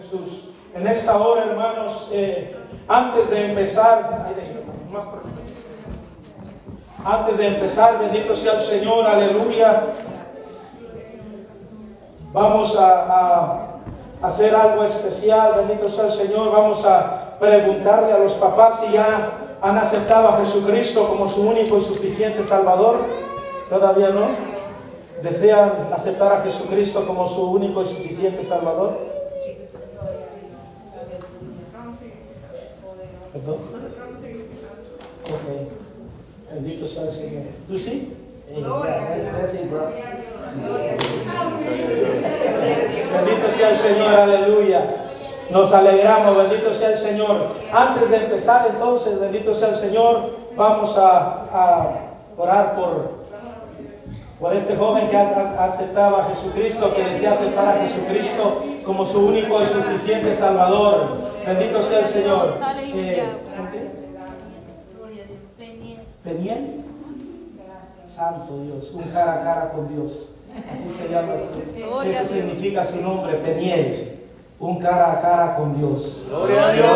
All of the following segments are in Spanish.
Jesús. En esta hora, hermanos, eh, antes de empezar, antes de empezar, bendito sea el Señor, aleluya. Vamos a, hacer algo especial, bendito sea el Señor. Vamos a preguntarle a los papás si ya han aceptado a Jesucristo como su único y suficiente Salvador. ¿Todavía no? ¿Desean aceptar a Jesucristo como su único y suficiente Salvador? ¿Perdón? Ok. Bendito sea el Señor. ¿Tú sí? Bendito sea el Señor, aleluya. Nos alegramos, bendito sea el Señor. Antes de empezar entonces, bendito sea el Señor, vamos a, orar por, por este joven que aceptaba a Jesucristo, que desea aceptar a Jesucristo como su único y suficiente Salvador. Bendito sea el Señor. Eh, ¿Peniel? Santo Dios, un cara a cara con Dios. Así se llama. Eso significa su nombre, Peniel. Un cara a cara con Dios. Gloria a Dios.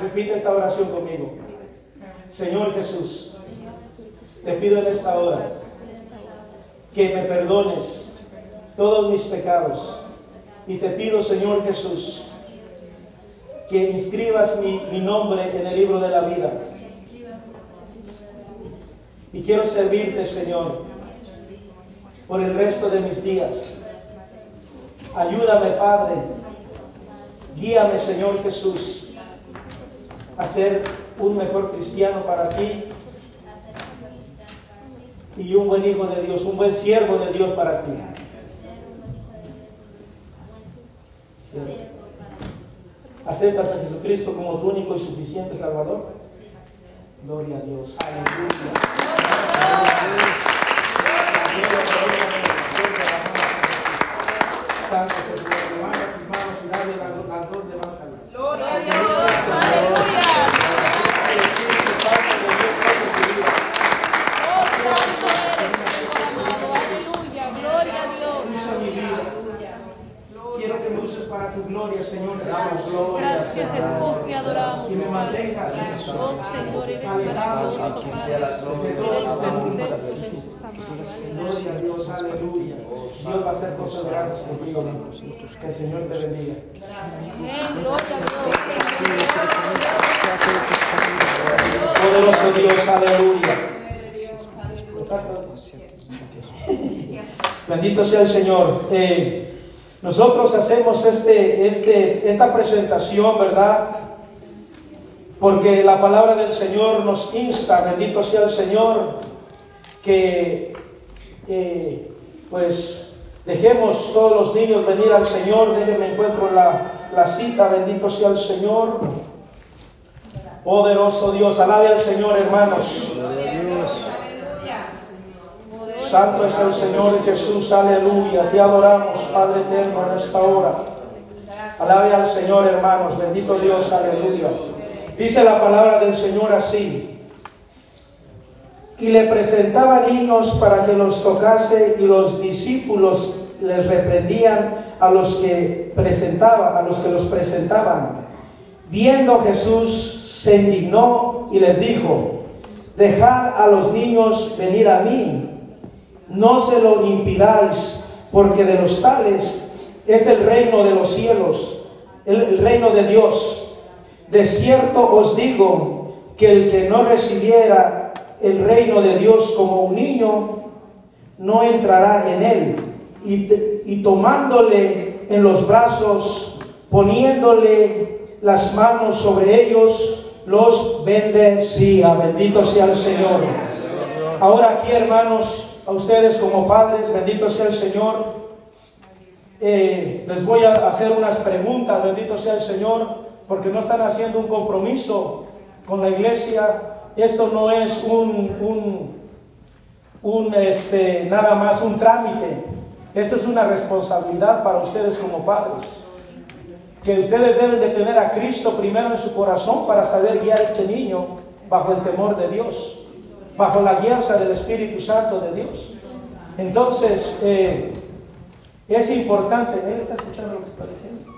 Repite esta oración conmigo. Señor Jesús, te pido en esta hora que me perdones todos mis pecados. Y te pido, Señor Jesús, que inscribas mi, nombre en el libro de la vida. Y quiero servirte, Señor, por el resto de mis días. Ayúdame, Padre. Guíame, Señor Jesús, a ser un mejor cristiano para ti y un buen hijo de Dios, un buen siervo de Dios para ti. ¿Aceptas a Jesucristo como tu único y suficiente Salvador? Gloria a Dios. Aleluya. Que el Señor te bendiga. Bendito sea el Señor. Eh, nosotros hacemos este, este, esta presentación, ¿verdad? Porque la palabra del Señor nos insta, bendito sea el Señor, que eh, pues dejemos todos los niños venir al Señor, déjenme encuentro la, la cita, bendito sea el Señor. Poderoso Dios, alabe al Señor, hermanos. Santo es el Señor Jesús, aleluya. Te adoramos, Padre eterno, en esta hora. Alabe al Señor, hermanos. Bendito Dios, aleluya. Dice la palabra del Señor así. Y le presentaba niños para que los tocase y los discípulos les reprendían a los que presentaban, a los que los presentaban. Viendo Jesús se indignó y les dijo, dejad a los niños venir a mí no se lo impidáis, porque de los tales es el reino de los cielos, el, reino de Dios. De cierto os digo que el que no recibiera el reino de Dios como un niño, no entrará en él. Y, y tomándole en los brazos, poniéndole las manos sobre ellos, los bendecía. Bendito sea el Señor. Ahora aquí, hermanos, a ustedes como padres, bendito sea el Señor. Eh, les voy a hacer unas preguntas, bendito sea el Señor, porque no están haciendo un compromiso con la iglesia. Esto no es un, un, este, nada más un trámite. Esto es una responsabilidad para ustedes como padres. Que ustedes deben de tener a Cristo primero en su corazón para saber guiar a este niño bajo el temor de Dios bajo la guianza del Espíritu Santo de Dios. Entonces, eh, es importante, ¿él está escuchando lo que está diciendo?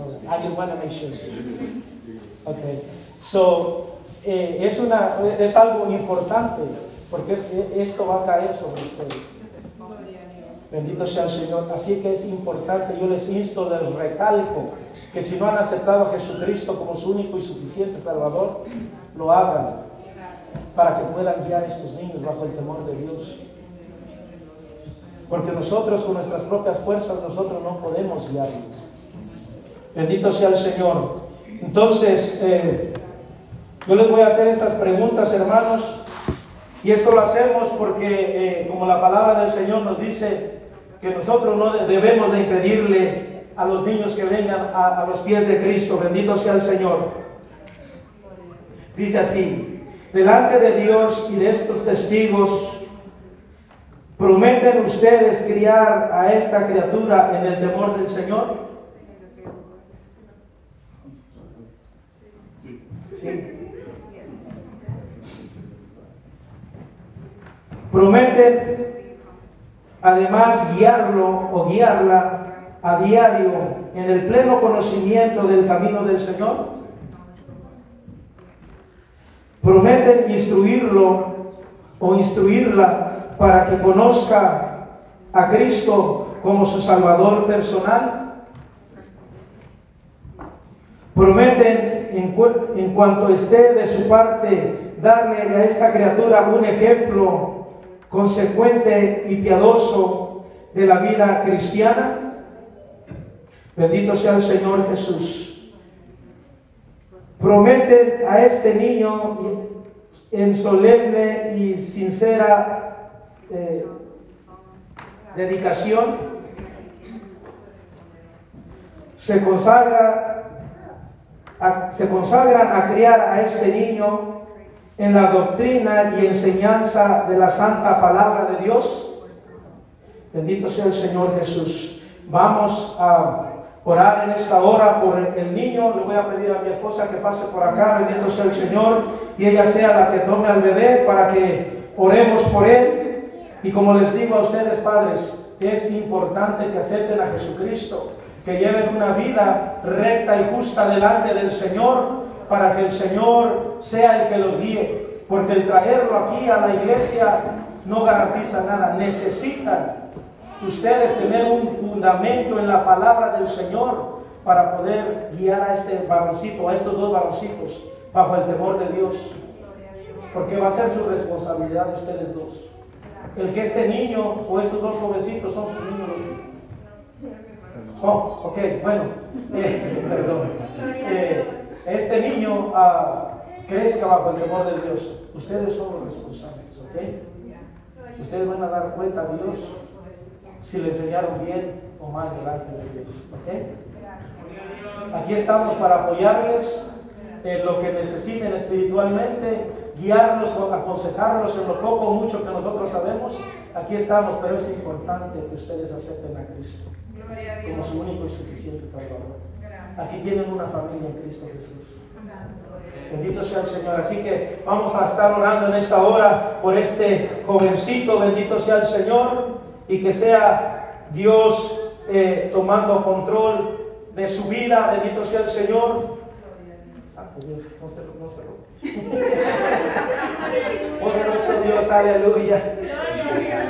Okay. I just want to make sure. Okay. So, eh, es, una, es algo importante porque es- esto va a caer sobre ustedes. Bendito sea el Señor. Así que es importante, yo les insto, les recalco, que si no han aceptado a Jesucristo como su único y suficiente Salvador, lo hagan para que puedan guiar a estos niños bajo el temor de Dios. Porque nosotros con nuestras propias fuerzas, nosotros no podemos guiarlos. Bendito sea el Señor. Entonces, eh, yo les voy a hacer estas preguntas, hermanos. Y esto lo hacemos porque, eh, como la palabra del Señor nos dice, que nosotros no de- debemos de impedirle a los niños que vengan a los pies de Cristo. Bendito sea el Señor. Dice así, delante de Dios y de estos testigos, ¿prometen ustedes criar a esta criatura en el temor del Señor? Prometen además guiarlo o guiarla a diario en el pleno conocimiento del camino del Señor. Prometen instruirlo o instruirla para que conozca a Cristo como su Salvador personal. Prometen en cuanto esté de su parte darle a esta criatura un ejemplo consecuente y piadoso de la vida cristiana. Bendito sea el Señor Jesús. Prometen a este niño en solemne y sincera eh, dedicación. Se consagra se consagran a criar a este niño en la doctrina y enseñanza de la santa palabra de Dios. Bendito sea el Señor Jesús. Vamos a orar en esta hora por el niño. Le voy a pedir a mi esposa que pase por acá. Bendito sea el Señor. Y ella sea la que tome al bebé para que oremos por él. Y como les digo a ustedes, padres, es importante que acepten a Jesucristo, que lleven una vida recta y justa delante del Señor, para que el Señor sea el que los guíe. Porque el traerlo aquí a la iglesia no garantiza nada. Necesitan ustedes tener un fundamento en la palabra del Señor para poder guiar a este varoncito, a estos dos varoncitos, bajo el temor de Dios. Porque va a ser su responsabilidad de ustedes dos. El que este niño o estos dos jovencitos son sus niños. Oh, ok, bueno, eh, perdón. Eh, este niño ah, crezca bajo el temor de Dios. Ustedes son los responsables, ¿ok? Ustedes van a dar cuenta a Dios si le enseñaron bien o mal delante de Dios, ¿ok? Aquí estamos para apoyarles en lo que necesiten espiritualmente, guiarlos, aconsejarlos en lo poco mucho que nosotros sabemos. Aquí estamos, pero es importante que ustedes acepten a Cristo como su único y suficiente Salvador. Aquí tienen una familia en Cristo Jesús. Bendito sea el Señor. Así que vamos a estar orando en esta hora por este jovencito. Bendito sea el Señor. Y que sea Dios eh, tomando control de su vida. Bendito sea el Señor. Santo Dios, no se, no Poderoso Dios, aleluya.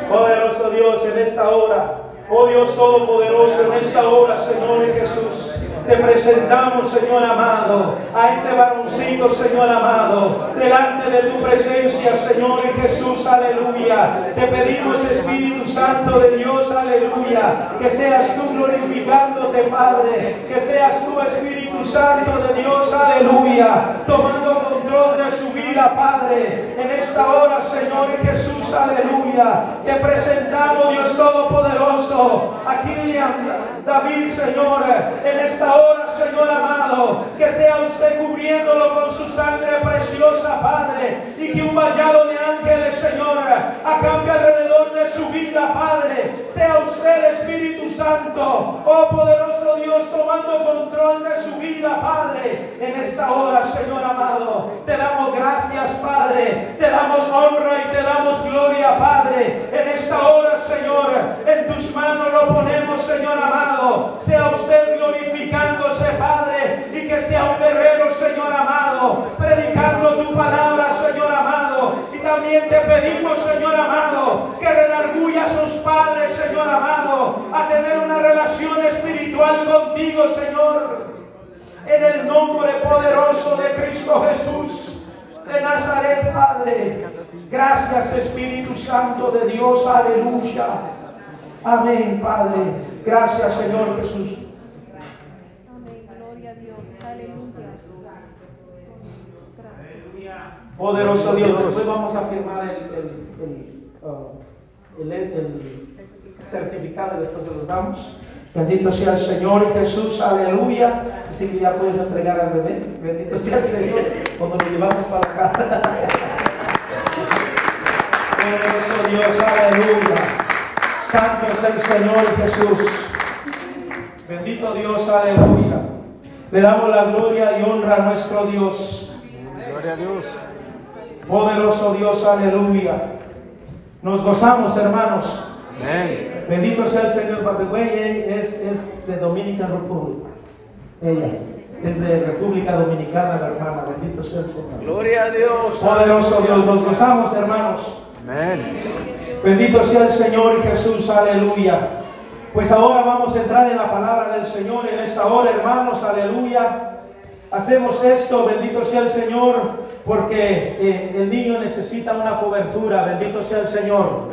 Poderoso Dios en esta hora. Oh Dios Todopoderoso, en esta hora, Señor Jesús. Te presentamos, Señor amado, a este varoncito, Señor amado, delante de tu presencia, Señor Jesús, aleluya. Te pedimos, Espíritu Santo de Dios, aleluya, que seas tú glorificándote, Padre, que seas tú, Espíritu Santo de Dios, aleluya, tomando de su vida, Padre, en esta hora, Señor Jesús, aleluya. Te presentamos, Dios Todopoderoso, aquí David, Señor, en esta hora, Señor amado, que sea usted cubriéndolo con su sangre preciosa, Padre, y que un vallado de ángeles, Señor, acampe alrededor de su vida, Padre. Sea usted, Espíritu Santo, oh poderoso Dios, tomando control de su vida, Padre. En esta hora, Señor amado, te damos gracias, Padre. Te damos honra y te damos gloria, Padre. En esta hora, Señor, en tus manos lo ponemos, Señor amado. Sea usted glorificándose, Padre, y que sea un guerrero, Señor amado, predicando tu palabra, Señor amado. Y también te pedimos, Señor amado, que redarguya a sus padres, Señor amado, a tener una relación espiritual contigo, Señor. En el nombre poderoso de Cristo Jesús de Nazaret, Padre. Gracias, Espíritu Santo de Dios. Aleluya. Amén, Padre. Gracias, Señor Jesús. Poderoso Dios. Después vamos a firmar el, el, el, uh, certificado después se los damos. Bendito sea el Señor Jesús, aleluya. Así que ya puedes entregar al bebé. Bendito sea el Señor cuando lo llevamos para acá. Poderoso Dios, aleluya. Santo es el Señor Jesús. Bendito Dios, aleluya. Le damos la gloria y honra a nuestro Dios. Gloria a Dios. Poderoso Dios, aleluya. Nos gozamos, hermanos. Amén. Bendito sea el Señor. Ella es, es de Dominican Republic. Ella es de República Dominicana, la hermana. Bendito sea el Señor. Gloria a Dios. Poderoso Dios, nos gozamos, hermanos. Amén. Bendito sea el Señor Jesús, aleluya. Pues ahora vamos a entrar en la palabra del Señor en esta hora, hermanos, aleluya. Hacemos esto, bendito sea el Señor, porque eh, el niño necesita una cobertura, bendito sea el Señor.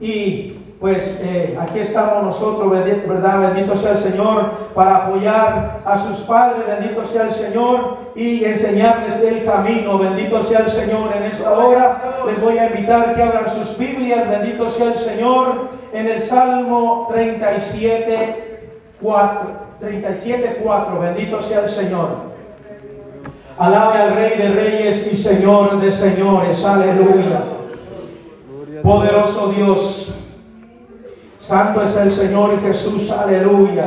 Y pues eh, aquí estamos nosotros, ¿verdad? Bendito sea el Señor, para apoyar a sus padres, bendito sea el Señor, y enseñarles el camino, bendito sea el Señor. En esta hora les voy a invitar que abran sus Biblias, bendito sea el Señor, en el Salmo 37, 4, 37, 4, bendito sea el Señor. Alabe al Rey de Reyes y Señor de Señores, aleluya. Poderoso Dios, Santo es el Señor Jesús, aleluya.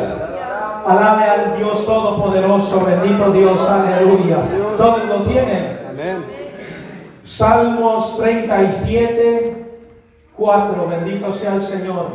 Alabe al Dios Todopoderoso, bendito Dios, aleluya. Todos lo tienen. Amén. Salmos 37, 4, bendito sea el Señor.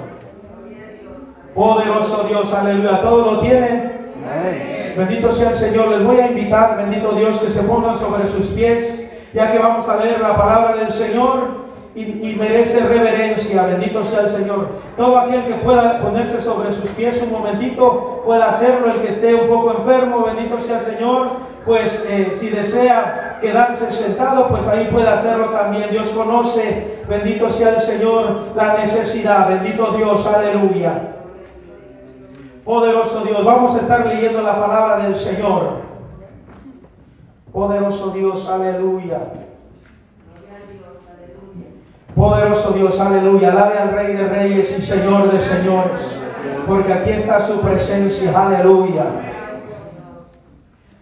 Poderoso Dios, aleluya. Todos lo tienen. Amén. Bendito sea el Señor. Les voy a invitar, bendito Dios, que se pongan sobre sus pies, ya que vamos a leer la palabra del Señor y, merece reverencia. Bendito sea el Señor. Todo aquel que pueda ponerse sobre sus pies un momentito, pueda hacerlo. El que esté un poco enfermo, bendito sea el Señor. Pues eh, si desea quedarse sentado, pues ahí puede hacerlo también. Dios conoce, bendito sea el Señor, la necesidad. Bendito Dios, aleluya. Poderoso Dios, vamos a estar leyendo la palabra del Señor. Poderoso Dios, aleluya. Poderoso Dios, aleluya. Alabe al Rey de Reyes y Señor de Señores. Porque aquí está su presencia, aleluya.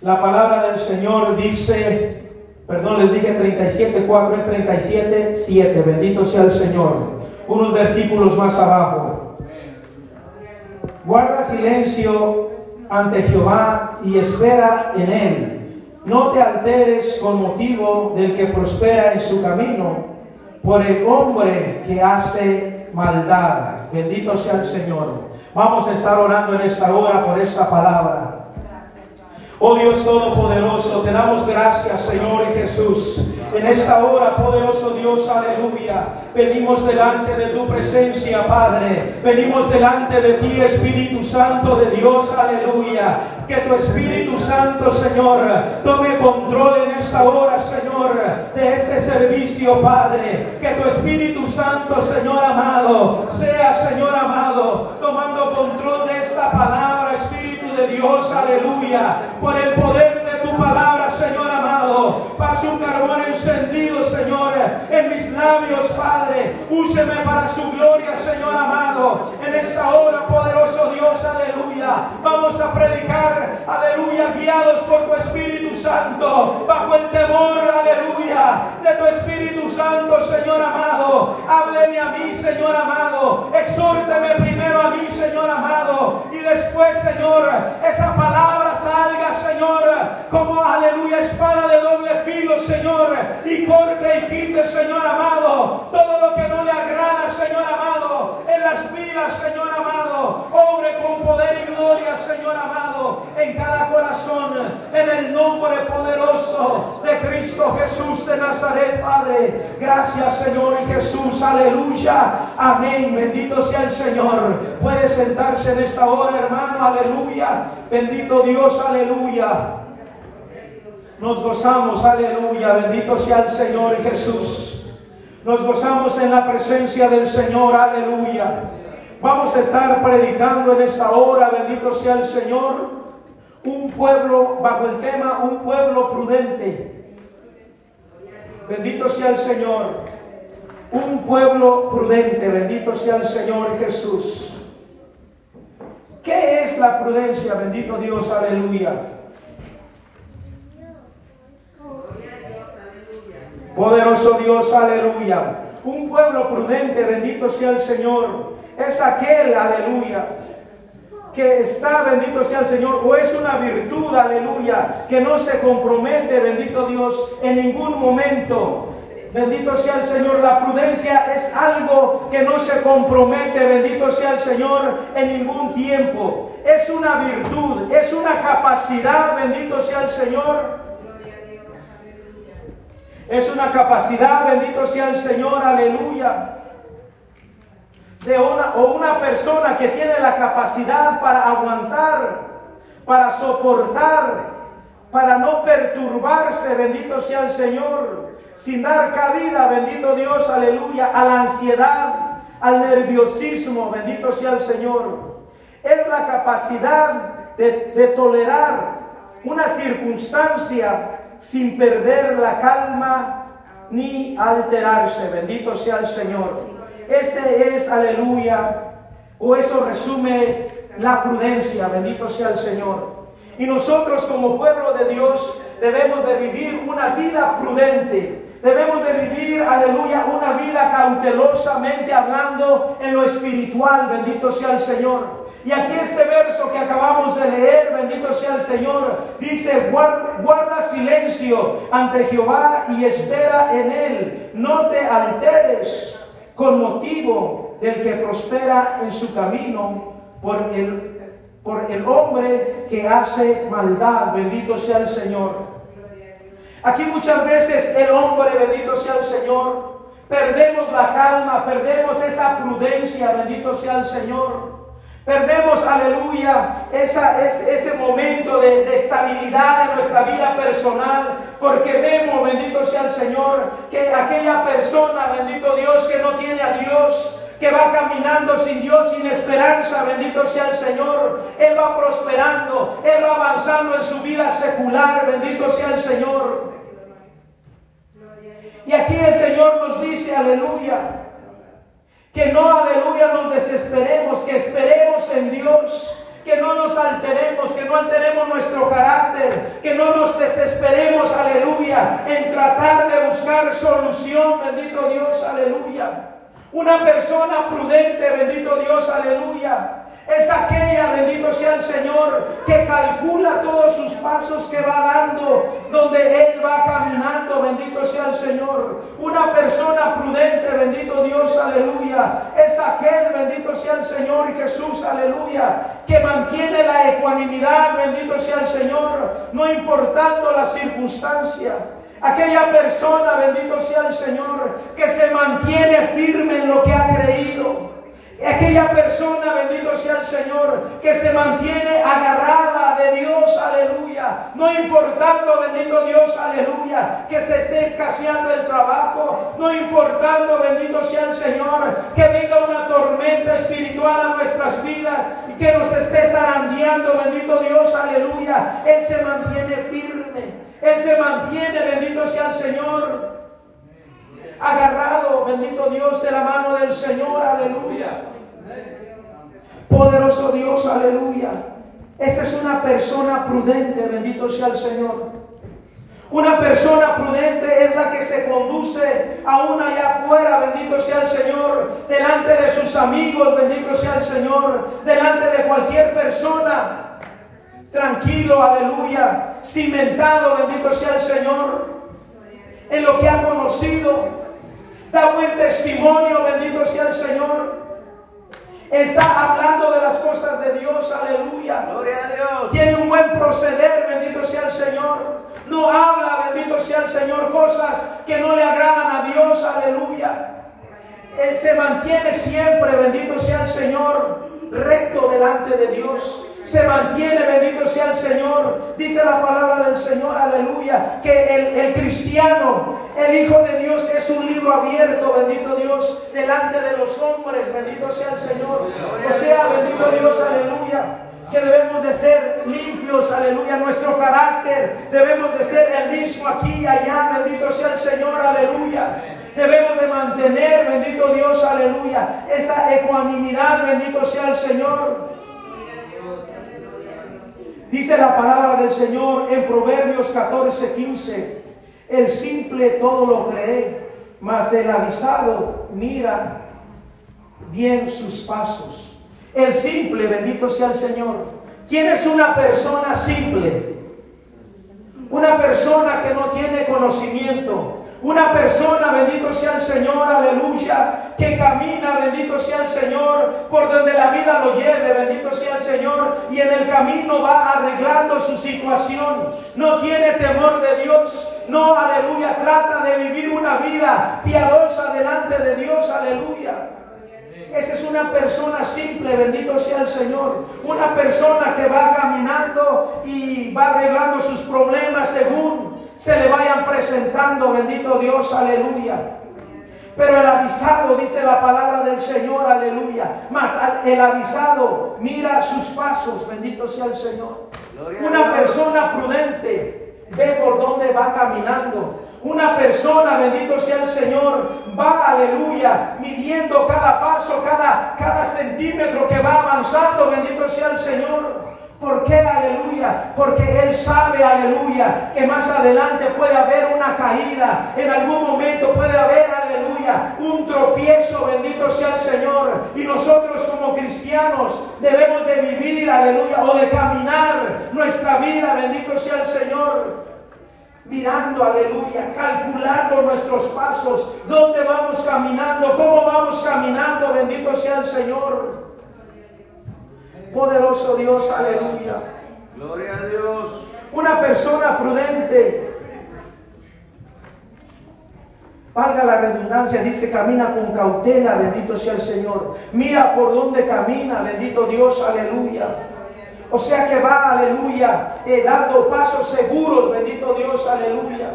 La palabra del Señor dice, perdón, les dije 37.4, es 37.7. Bendito sea el Señor. Unos versículos más abajo. Guarda silencio ante Jehová y espera en él. No te alteres con motivo del que prospera en su camino, por el hombre que hace maldad. Bendito sea el Señor. Vamos a estar orando en esta hora por esta palabra. Oh Dios Todopoderoso, te damos gracias, Señor Jesús. En esta hora, poderoso Dios, aleluya. Venimos delante de tu presencia, Padre. Venimos delante de ti, Espíritu Santo de Dios, aleluya. Que tu Espíritu Santo, Señor, tome control en esta hora, Señor, de este servicio, Padre. Que tu Espíritu Santo, Señor amado, sea, Señor amado, tomando control de esta palabra, Espíritu de Dios, aleluya. Por el poder de tu palabra, Señor amado. Pase un carbón encendido, Señor, en mis labios, Padre. Úseme para su gloria, Señor amado. En esta hora, poderoso Dios, aleluya. Vamos a predicar, aleluya, guiados por tu Espíritu Santo, bajo el temor, aleluya, de tu Espíritu Santo, Señor amado. Hábleme a mí, Señor amado. Exhórteme primero a mí, Señor amado. Y después, Señor, esa palabra salga, Señor, como, aleluya, espada de doble filo, Señor. Y corte y quite, Señor amado, todo lo que no le agrada, Señor amado, en las vidas, Señor amado. Obre con poder y gloria, Señor amado, en cada corazón, en el nombre poderoso Cristo Jesús de Nazaret, Padre. Gracias, Señor y Jesús, aleluya. Amén. Bendito sea el Señor. Puede sentarse en esta hora, hermano, aleluya. Bendito Dios, aleluya. Nos gozamos, aleluya. Bendito sea el Señor Jesús. Nos gozamos en la presencia del Señor, aleluya. Vamos a estar predicando en esta hora, bendito sea el Señor, un pueblo, bajo el tema, un pueblo prudente. Bendito sea el Señor, un pueblo prudente, bendito sea el Señor Jesús. ¿Qué es la prudencia? Bendito Dios, aleluya. Poderoso Dios, aleluya. Un pueblo prudente, bendito sea el Señor. Es aquel, aleluya, que está, bendito sea el Señor, o es una virtud, aleluya, que no se compromete, bendito Dios, en ningún momento. Bendito sea el Señor, la prudencia es algo que no se compromete, bendito sea el Señor, en ningún tiempo. Es una virtud, es una capacidad, bendito sea el Señor, es una capacidad, bendito sea el Señor, aleluya. De una, o una persona que tiene la capacidad para aguantar, para soportar, para no perturbarse, bendito sea el Señor, sin dar cabida, bendito Dios, aleluya, a la ansiedad, al nerviosismo, bendito sea el Señor. Es la capacidad de, de tolerar una circunstancia sin perder la calma ni alterarse. Bendito sea el Señor. Ese es, aleluya, o eso resume la prudencia. Bendito sea el Señor. Y nosotros como pueblo de Dios debemos de vivir una vida prudente. Debemos de vivir, aleluya, una vida cautelosamente hablando en lo espiritual. Bendito sea el Señor. Y aquí este verso que acabamos de leer, bendito sea el Señor, dice, guarda, guarda, silencio ante Jehová y espera en él. No te alteres con motivo del que prospera en su camino por el, por el hombre que hace maldad. Bendito sea el Señor. Aquí muchas veces el hombre, bendito sea el Señor, perdemos la calma, perdemos esa prudencia, bendito sea el Señor. Perdemos, aleluya, esa, es, ese momento de, de, estabilidad en nuestra vida personal, porque vemos, bendito sea el Señor, que aquella persona, bendito Dios, que no tiene a Dios, que va caminando sin Dios, sin esperanza, bendito sea el Señor, Él va prosperando, Él va avanzando en su vida secular, bendito sea el Señor. Y aquí el Señor nos dice, aleluya, que no, aleluya, nos desesperemos, que esperemos en Dios, que no nos alteremos, que no alteremos nuestro carácter, que no nos desesperemos, aleluya, en tratar de buscar solución, bendito Dios, aleluya. Una persona prudente, bendito Dios, aleluya. Es aquella, bendito sea el Señor, que calcula todos sus pasos que va dando, donde Él va caminando, bendito sea el Señor. Una persona prudente, bendito Dios, aleluya. Es aquel, bendito sea el Señor y Jesús, aleluya, que mantiene la ecuanimidad, bendito sea el Señor, no importando la circunstancia. Aquella persona, bendito sea el Señor, que se mantiene firme en lo que ha creído. Aquella persona, bendito sea el Señor, que se mantiene agarrada de Dios, aleluya. No importando, bendito Dios, aleluya, que se esté escaseando el trabajo. No importando, bendito sea el Señor, que venga una tormenta espiritual a nuestras vidas y que nos esté zarandeando, bendito Dios, aleluya. Él se mantiene firme. Él se mantiene, bendito sea el Señor. Agarrado, bendito Dios, de la mano del Señor, aleluya. Poderoso Dios, aleluya. Esa es una persona prudente, bendito sea el Señor. Una persona prudente es la que se conduce aún allá afuera, bendito sea el Señor, delante de sus amigos, bendito sea el Señor, delante de cualquier persona. Tranquilo, aleluya, cimentado, bendito sea el Señor, en lo que ha conocido. Da buen testimonio, bendito sea el Señor. Está hablando de las cosas de Dios, aleluya. Gloria a Dios. Tiene un buen proceder, bendito sea el Señor. No habla, bendito sea el Señor, cosas que no le agradan a Dios, aleluya. Él se mantiene siempre, bendito sea el Señor, recto delante de Dios. Se mantiene, bendito sea el Señor. Dice la palabra del Señor, aleluya, que el, el cristiano, el Hijo de Dios es un libro abierto, bendito Dios, delante de los hombres, bendito sea el Señor. O sea, bendito Dios, aleluya que debemos de ser limpios, aleluya, nuestro carácter, debemos de ser el mismo aquí y allá, bendito sea el Señor, aleluya. Debemos de mantener, bendito Dios, aleluya, esa ecuanimidad, bendito sea el Señor. Dice la palabra del Señor en Proverbios 14, 15, el simple todo lo cree, mas el avisado mira bien sus pasos. El simple, bendito sea el Señor. ¿Quién es una persona simple? Una persona que no tiene conocimiento. Una persona, bendito sea el Señor, aleluya, que camina, bendito sea el Señor, por donde la vida lo lleve, bendito sea el Señor, y en el camino va arreglando su situación. No tiene temor de Dios, no, aleluya, trata de vivir una vida piadosa delante de Dios, aleluya. Esa es una persona simple, bendito sea el Señor. Una persona que va caminando y va arreglando sus problemas según se le vayan presentando, bendito Dios, aleluya. Pero el avisado, dice la palabra del Señor, aleluya. Mas el avisado mira sus pasos, bendito sea el Señor. Una persona prudente ve por dónde va caminando. Una persona, bendito sea el Señor, va, aleluya, midiendo cada paso, cada, cada centímetro que va avanzando, bendito sea el Señor. ¿Por qué aleluya? Porque Él sabe, aleluya, que más adelante puede haber una caída. En algún momento puede haber, aleluya, un tropiezo, bendito sea el Señor. Y nosotros como cristianos debemos de vivir, aleluya, o de caminar nuestra vida, bendito sea el Señor. Mirando, aleluya, calculando nuestros pasos, dónde vamos caminando, cómo vamos caminando, bendito sea el Señor. Poderoso Dios, aleluya. Gloria a Dios. Una persona prudente, valga la redundancia, dice camina con cautela, bendito sea el Señor. Mira por dónde camina, bendito Dios, aleluya. O sea que va, aleluya, eh, dando pasos seguros, bendito Dios, aleluya.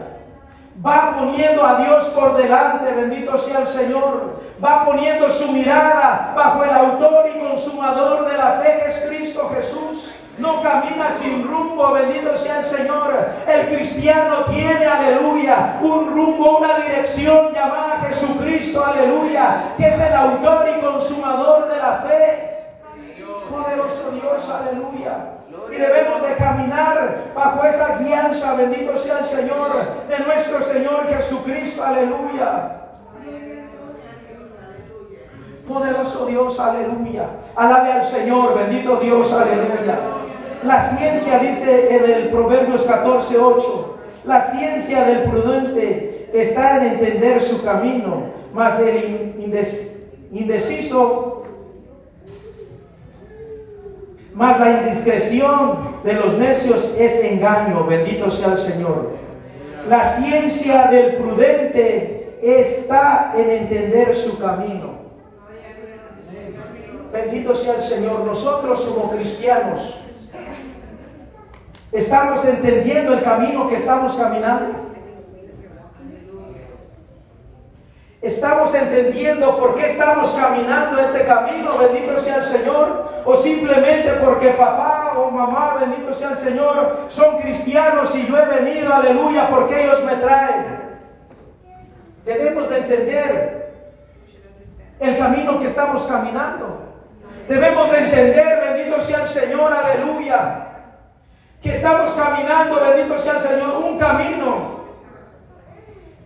Va poniendo a Dios por delante, bendito sea el Señor. Va poniendo su mirada bajo el autor y consumador de la fe que es Cristo Jesús. No camina sin rumbo, bendito sea el Señor. El cristiano tiene, aleluya, un rumbo, una dirección llamada Jesucristo, aleluya, que es el autor y consumador de la fe. Poderoso Dios, aleluya. Y debemos de caminar bajo esa guianza, bendito sea el Señor, de nuestro Señor Jesucristo, aleluya. Poderoso Dios, aleluya. Alabe al Señor, bendito Dios, aleluya. La ciencia dice en el Proverbios 14, 8, la ciencia del prudente está en entender su camino, mas el indeciso mas la indiscreción de los necios es engaño, bendito sea el Señor. La ciencia del prudente está en entender su camino. Bendito sea el Señor. Nosotros como cristianos estamos entendiendo el camino que estamos caminando. ¿Estamos entendiendo por qué estamos caminando este camino? Bendito sea el Señor. O simplemente porque papá o mamá, bendito sea el Señor, son cristianos y yo he venido, aleluya, porque ellos me traen. Debemos de entender el camino que estamos caminando. Debemos de entender, bendito sea el Señor, aleluya, que estamos caminando, bendito sea el Señor, un camino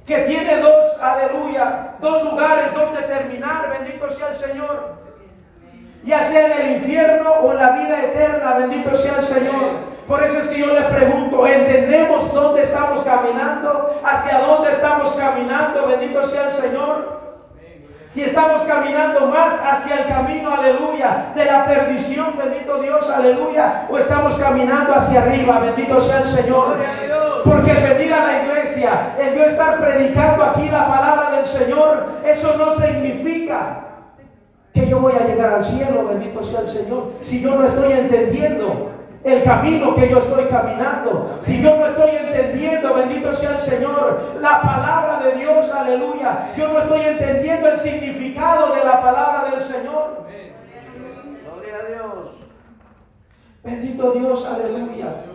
que tiene dos, aleluya, dos lugares donde terminar, bendito sea el Señor. Ya sea en el infierno o en la vida eterna, bendito sea el Señor. Por eso es que yo le pregunto, ¿entendemos dónde estamos caminando? ¿Hacia dónde estamos caminando? Bendito sea el Señor. Si estamos caminando más hacia el camino, aleluya, de la perdición, bendito Dios, aleluya, o estamos caminando hacia arriba, bendito sea el Señor. Porque el venir a la iglesia, el yo estar predicando aquí la palabra del Señor, eso no significa que yo voy a llegar al cielo, bendito sea el Señor, si yo no estoy entendiendo el camino que yo estoy caminando. Si yo no estoy entendiendo, bendito sea el Señor, la palabra de Dios, aleluya. Yo no estoy entendiendo el significado de la palabra del Señor. Gloria a Dios. Bendito Dios, aleluya.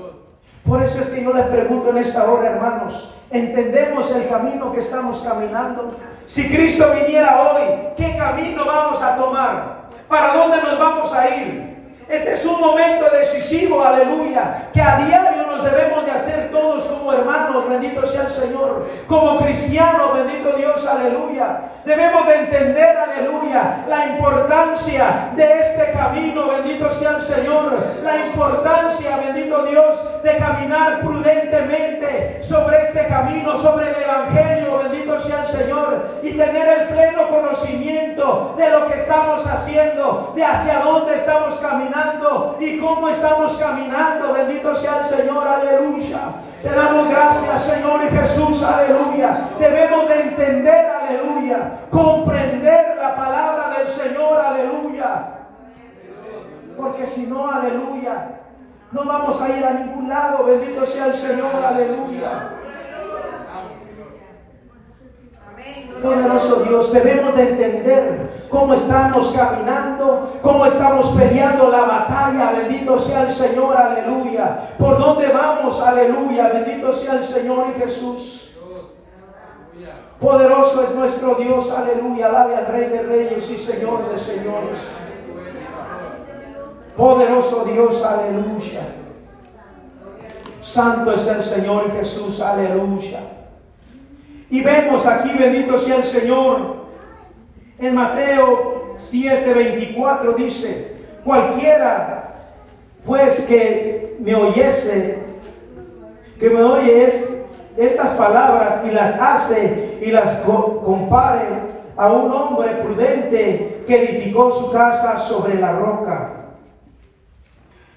Por eso es que yo les pregunto en esta hora, hermanos, ¿entendemos el camino que estamos caminando? Si Cristo viniera hoy, ¿qué camino vamos a tomar? ¿Para dónde nos vamos a ir? Este es un momento decisivo, aleluya, que a diario nos debemos de hacer todos hermanos, bendito sea el Señor, como cristianos, bendito Dios, aleluya. Debemos de entender, aleluya, la importancia de este camino, bendito sea el Señor, la importancia, bendito Dios, de caminar prudentemente sobre este camino, sobre el Evangelio, bendito sea el Señor, y tener el pleno conocimiento de lo que estamos haciendo, de hacia dónde estamos caminando y cómo estamos caminando. Bendito sea el Señor, aleluya. Te damos gracias, Señor y Jesús, aleluya. Debemos de entender, aleluya. Comprender la palabra del Señor, aleluya. Porque si no, aleluya, no vamos a ir a ningún lado. Bendito sea el Señor, aleluya. Poderoso Dios, debemos de entender cómo estamos caminando, cómo estamos peleando la batalla. Bendito sea el Señor, aleluya. ¿Por dónde vamos? Aleluya. Bendito sea el Señor y Jesús. Poderoso es nuestro Dios, aleluya. Alabe al Rey de Reyes y Señor de Señores. Poderoso Dios, aleluya. Santo es el Señor Jesús, aleluya. Y vemos aquí, bendito sea el Señor, en Mateo 7:24 dice, cualquiera pues que me oyese, que me oye estas palabras y las hace y las compare a un hombre prudente que edificó su casa sobre la roca.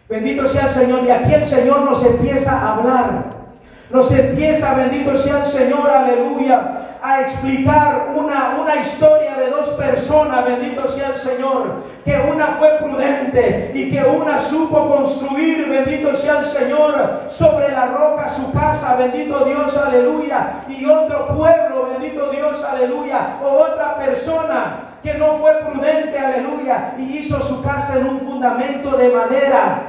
Bendito sea el Señor. Y aquí el Señor nos empieza a hablar nos empieza, bendito sea el Señor, aleluya, a explicar una, una historia de dos personas, bendito sea el Señor, que una fue prudente y que una supo construir, bendito sea el Señor, sobre la roca su casa, bendito Dios, aleluya, y otro pueblo, bendito Dios, aleluya, o otra persona que no fue prudente, aleluya, y hizo su casa en un fundamento de madera,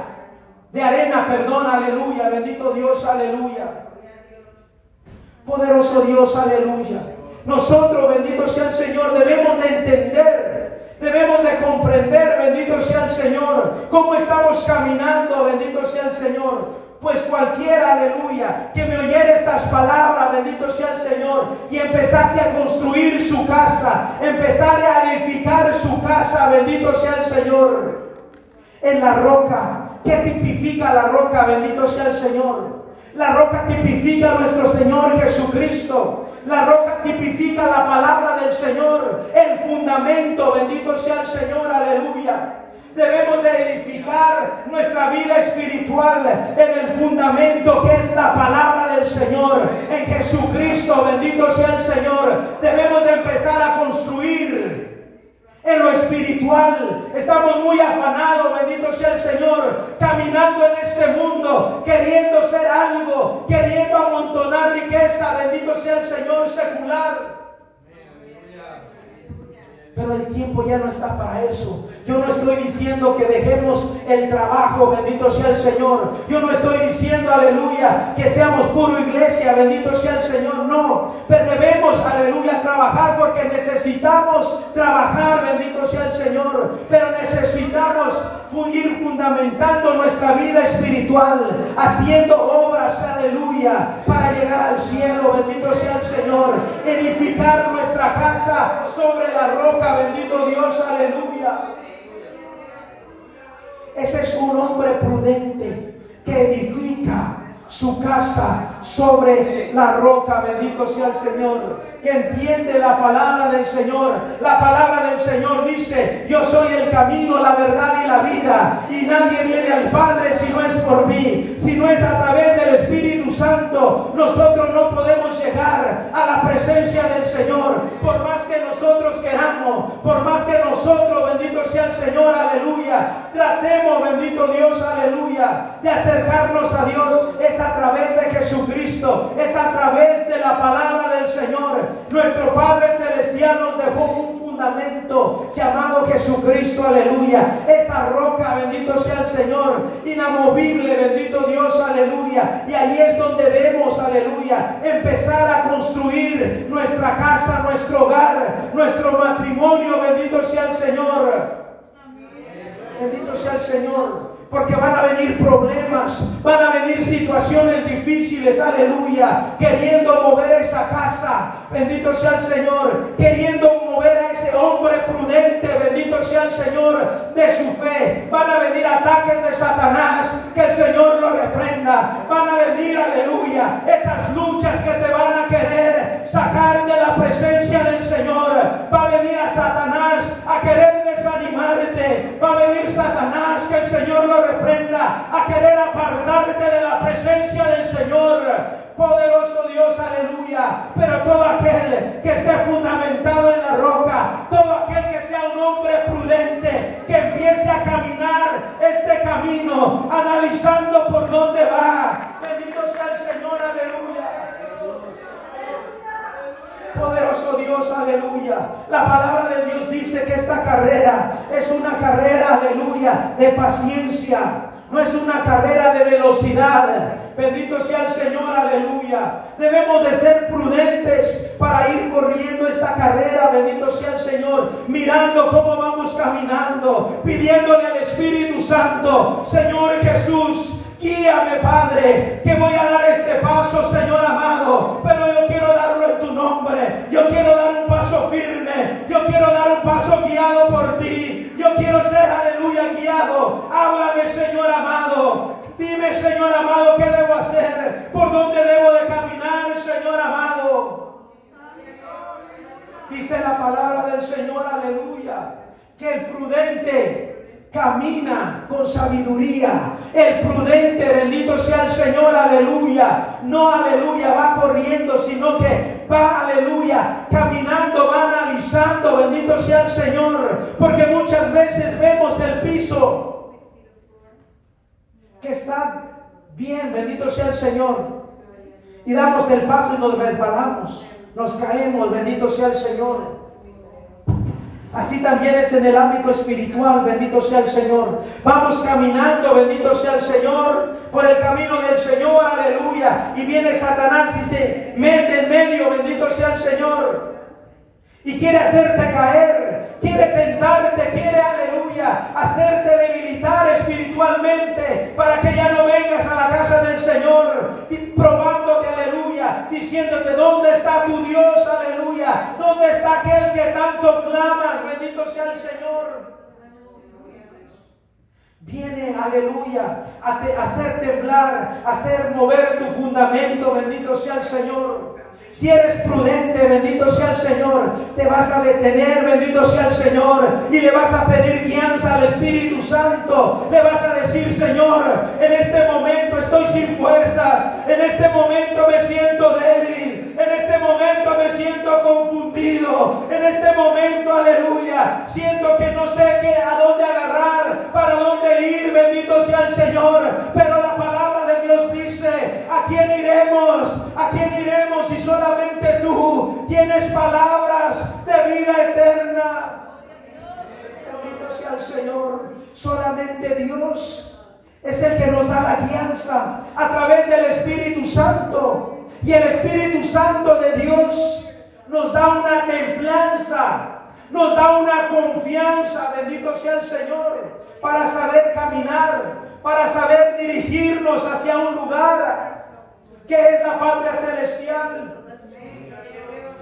de arena, perdón, aleluya, bendito Dios, aleluya. Poderoso Dios, aleluya. Nosotros, bendito sea el Señor, debemos de entender, debemos de comprender, bendito sea el Señor, cómo estamos caminando, bendito sea el Señor. Pues cualquiera, aleluya, que me oyera estas palabras, bendito sea el Señor, y empezase a construir su casa, empezase a edificar su casa, bendito sea el Señor, en la roca. ¿Qué tipifica la roca? Bendito sea el Señor. La roca tipifica a nuestro Señor Jesucristo. La roca tipifica la palabra del Señor, el fundamento. Bendito sea el Señor, aleluya. Debemos de edificar nuestra vida espiritual en el fundamento que es la palabra del Señor, en Jesucristo, bendito sea el Señor. Debemos de empezar a construir en lo espiritual. Estamos muy afanados, bendito sea el Señor, caminando en este mundo, queriendo ser algo, queriendo amontonar riqueza, bendito sea el Señor secular. Pero el tiempo ya no está para eso. Yo no estoy diciendo que dejemos el trabajo, bendito sea el Señor. Yo no estoy diciendo, aleluya, que seamos puro iglesia, bendito sea el Señor. No, pero debemos, aleluya, trabajar porque necesitamos trabajar, bendito sea el Señor. Pero necesitamos ir fundamentando nuestra vida espiritual, haciendo obras, aleluya, para llegar al cielo, bendito sea el Señor. Edificar nuestra casa sobre la roca, bendito Dios, aleluya. Ese es un hombre prudente que edifica su casa sobre la roca. Bendito sea el Señor. Que entiende la palabra del Señor. La palabra del Señor dice, yo soy el camino, la verdad y la vida. Y nadie viene al Padre si no es por mí. Si no es a través del Espíritu Santo. Nosotros no podemos a la presencia del Señor. Por más que nosotros queramos. Por más que nosotros, bendito sea el Señor, aleluya. Tratemos, bendito Dios, aleluya. De acercarnos a Dios. Es a través de Jesucristo. Es a través de la palabra del Señor. Nuestro Padre Celestial nos dejó un fundamento llamado Jesucristo, aleluya. Esa roca, bendito sea el Señor, inamovible, bendito Dios, aleluya. Y ahí es donde debemos, aleluya, empezar a construir nuestra casa, nuestro hogar, nuestro matrimonio, bendito sea el Señor. Bendito sea el Señor. Porque van a venir problemas, van a venir situaciones difíciles, aleluya, queriendo mover esa casa, bendito sea el Señor, queriendo mover a ese hombre prudente, bendito sea el Señor, de su fe. Van a venir ataques de Satanás, que el Señor lo reprenda. Van a venir, aleluya, esas luchas que te van a querer sacar de la presencia del Señor. Va a venir a Satanás a querer desanimarte. Va a venir Satanás, que el Señor lo reprenda, a querer apartarte de la presencia del Señor. Poderoso Dios, aleluya. Pero todo aquel que esté fundamentado en la roca, todo aquel que sea un hombre prudente, que empiece a caminar este camino, analizando por dónde va. Bendito sea el Señor, aleluya. Poderoso Dios, aleluya. La palabra de Dios dice que esta carrera es una carrera, aleluya, de paciencia. No es una carrera de velocidad. Bendito sea el Señor, aleluya. Debemos de ser prudentes para ir corriendo esta carrera. Bendito sea el Señor. Mirando cómo vamos caminando. Pidiéndole al Espíritu Santo, Señor Jesús. Guíame, Padre, que voy a dar este paso, Señor amado, pero yo quiero darlo en tu nombre. Yo quiero dar un paso firme. Yo quiero dar un paso guiado por ti. Yo quiero ser, aleluya, guiado. Háblame, Señor amado. Dime, Señor amado, qué debo hacer, por dónde debo de caminar, Señor amado. Dice la palabra del Señor, aleluya, que el prudente camina con sabiduría. El prudente, bendito sea el Señor, aleluya. No, aleluya, va corriendo, sino que va, aleluya, caminando, va analizando, bendito sea el Señor. Porque muchas veces vemos el piso que está bien, bendito sea el Señor. Y damos el paso y nos resbalamos, nos caemos, bendito sea el Señor. Así también es en el ámbito espiritual, bendito sea el Señor. Vamos caminando, bendito sea el Señor, por el camino del Señor, aleluya. Y viene Satanás y se mete en medio, bendito sea el Señor. Y quiere hacerte caer, quiere tentarte, quiere, aleluya, hacerte debilitar espiritualmente para que ya no vengas a la casa del Señor y probándote, diciéndote, ¿dónde está tu Dios, aleluya? ¿Dónde está aquel que tanto clamas? Bendito sea el Señor. Viene, aleluya, a te- hacer temblar, a hacer mover tu fundamento, bendito sea el Señor. Si eres prudente, bendito sea el Señor, te vas a detener, bendito sea el Señor, y le vas a pedir guianza al Espíritu Santo. Le vas a decir, Señor, en este momento estoy sin fuerzas, en este momento me siento débil, en este momento me siento confundido, en este momento, aleluya, siento que no sé qué, a dónde agarrar, para dónde ir, bendito sea el Señor. Pero la palabra Dios dice, ¿a quién iremos? ¿A quién iremos si solamente tú tienes palabras de vida eterna? sea el Señor. Solamente Dios es el que nos da la guianza a través del Espíritu Santo. Y el Espíritu Santo de Dios nos da una templanza, nos da una confianza, bendito sea el Señor, para saber caminar, para saber dirigirnos hacia un lugar que es la patria celestial.